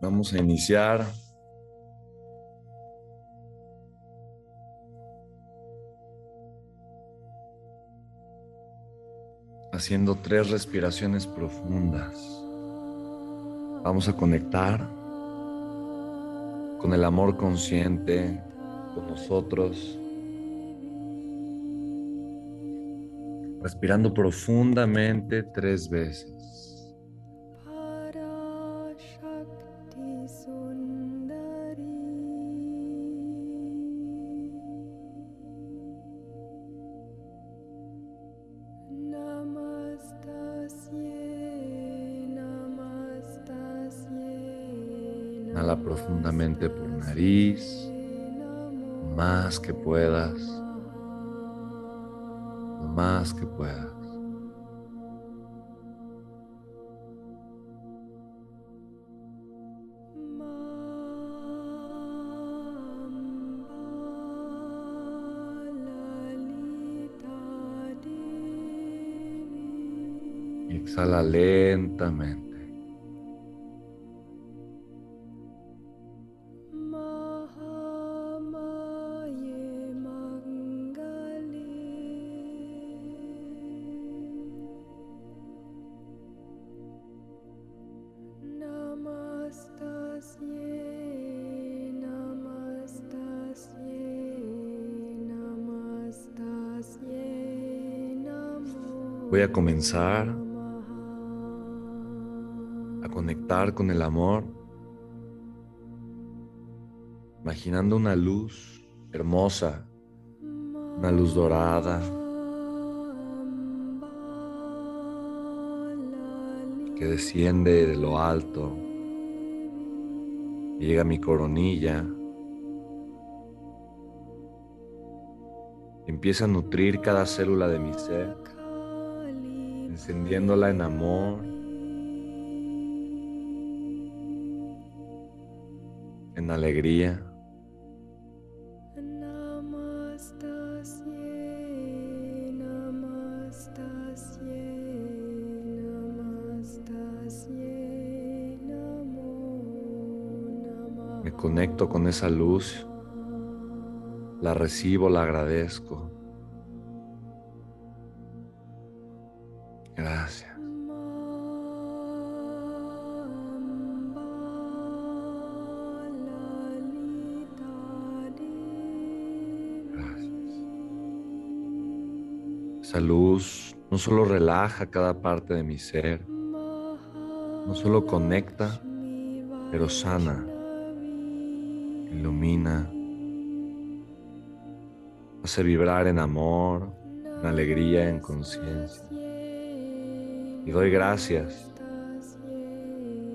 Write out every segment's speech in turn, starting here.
Vamos a iniciar. Haciendo tres respiraciones profundas. Vamos a conectar con el amor consciente, con nosotros. Respirando profundamente tres veces. Inhala profundamente por nariz, más que puedas, más que puedas. Exhala lentamente. Voy a comenzar a conectar con el amor, imaginando una luz hermosa, una luz dorada, que desciende de lo alto, llega a mi coronilla, empieza a nutrir cada célula de mi ser encendiéndola en amor, en alegría. Me conecto con esa luz, la recibo, la agradezco. Gracias. Esa luz no solo relaja cada parte de mi ser, no solo conecta, pero sana, ilumina, hace vibrar en amor, en alegría, en conciencia. Y doy gracias.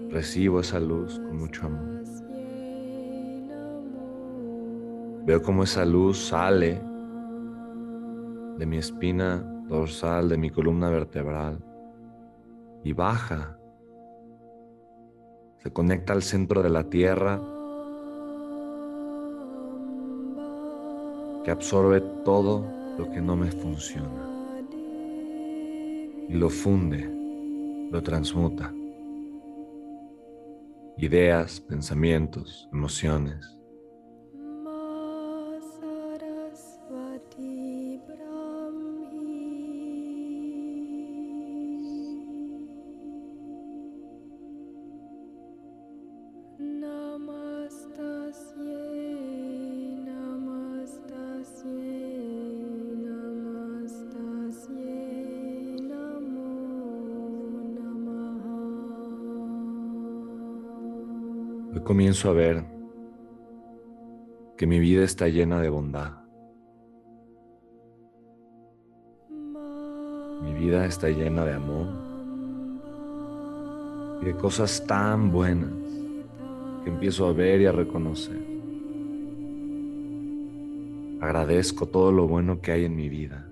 Recibo esa luz con mucho amor. Veo cómo esa luz sale de mi espina dorsal, de mi columna vertebral y baja. Se conecta al centro de la tierra que absorbe todo lo que no me funciona y lo funde lo transmuta. Ideas, pensamientos, emociones. Hoy comienzo a ver que mi vida está llena de bondad. Mi vida está llena de amor y de cosas tan buenas que empiezo a ver y a reconocer. Agradezco todo lo bueno que hay en mi vida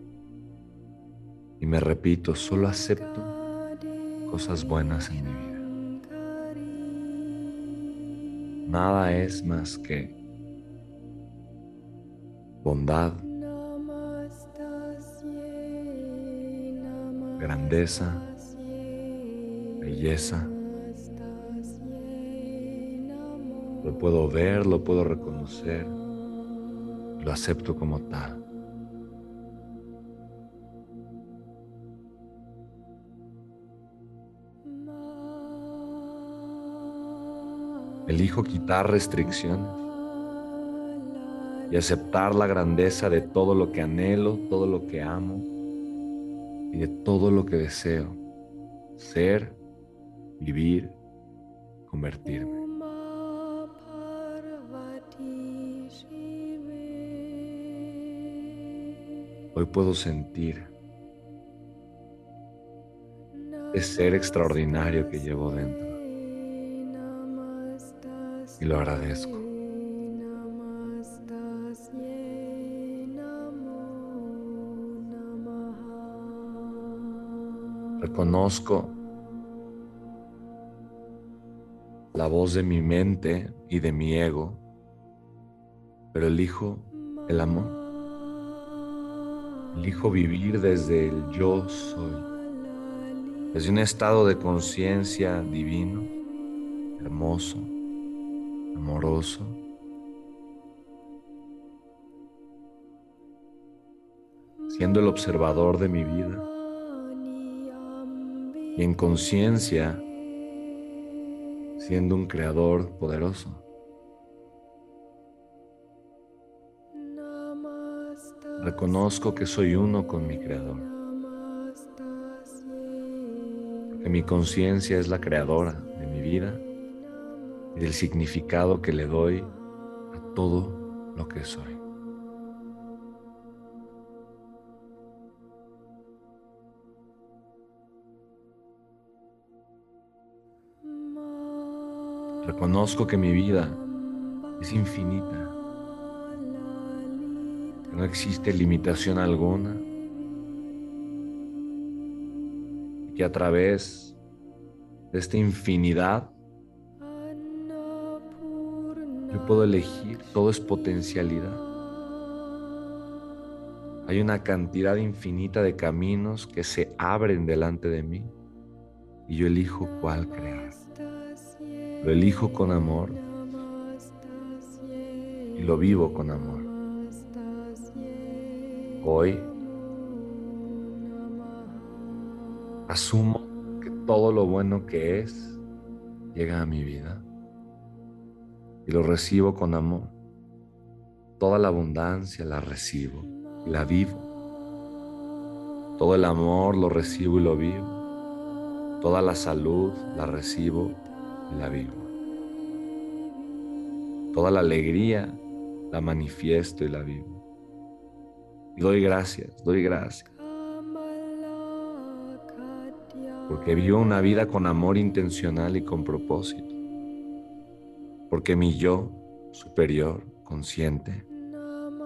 y me repito, solo acepto cosas buenas en mi vida. Nada es más que bondad, grandeza, belleza, Lo puedo ver, lo puedo reconocer, lo acepto como tal. Elijo quitar restricciones y aceptar la grandeza de todo lo que anhelo, todo lo que amo y de todo lo que deseo ser, vivir, convertirme. Hoy puedo sentir ese ser extraordinario que llevo dentro y lo agradezco. Reconozco la voz de mi mente y de mi ego, pero elijo el amor. Elijo vivir desde el yo soy, desde un estado de conciencia divino, hermoso, amoroso. siendo el observador de mi vida y en conciencia siendo un creador poderoso. Reconozco que soy uno con mi creador. Que mi conciencia es la creadora de mi vida y del significado que le doy a todo lo que soy. Reconozco que mi vida es infinita, que no existe limitación alguna y que a través de esta infinidad puedo elegir, todo es potencialidad. Hay una cantidad infinita de caminos que se abren delante de mí y yo elijo cuál crear. Lo elijo con amor y lo vivo con amor. Hoy asumo que todo lo bueno que es llega a mi vida y lo recibo con amor. Toda la abundancia la recibo y la vivo. Todo el amor lo recibo y lo vivo. Toda la salud la recibo la vivo. Toda la alegría la manifiesto y la vivo. Y doy gracias, doy gracias. Porque vivo una vida con amor intencional y con propósito. Porque mi yo superior, consciente,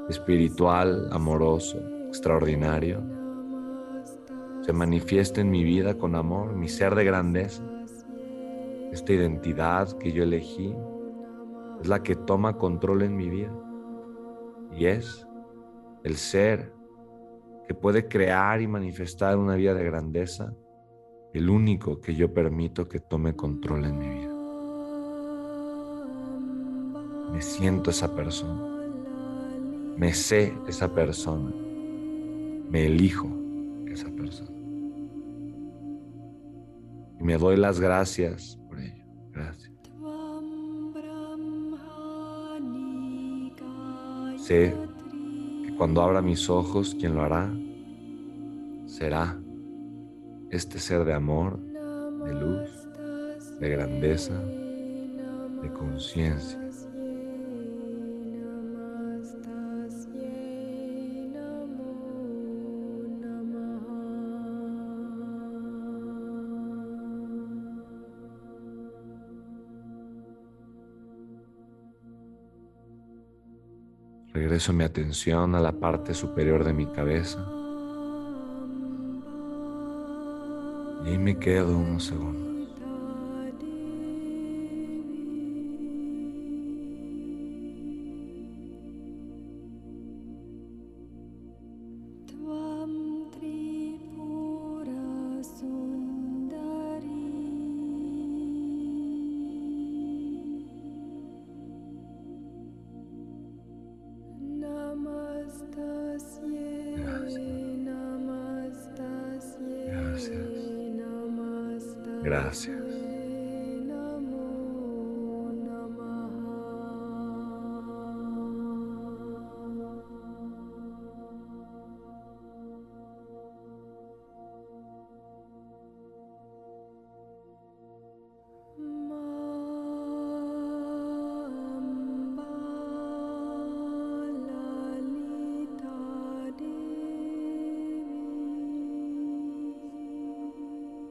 espiritual, amoroso, extraordinario, se manifiesta en mi vida con amor, mi ser de grandeza esta identidad que yo elegí es la que toma control en mi vida y es el ser que puede crear y manifestar una vida de grandeza, el único que yo permito que tome control en mi vida. Me siento esa persona, me sé esa persona, me elijo esa persona. Y me doy las gracias Gracias. Sé que cuando abra mis ojos, quien lo hará será este ser de amor, de luz, de grandeza, de conciencia. Regreso mi atención a la parte superior de mi cabeza. Y me quedo unos segundos. Gracias.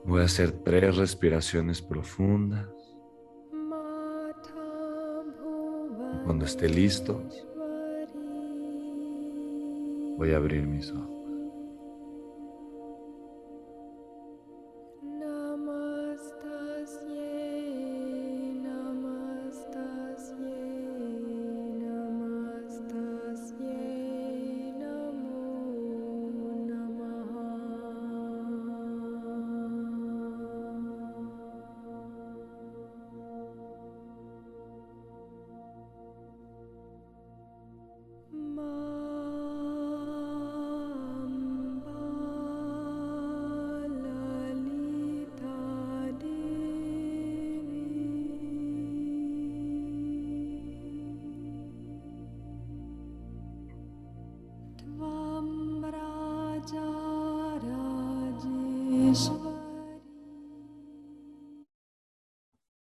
Voy a hacer tres respiraciones profundas. Cuando esté listo, voy a abrir mis ojos.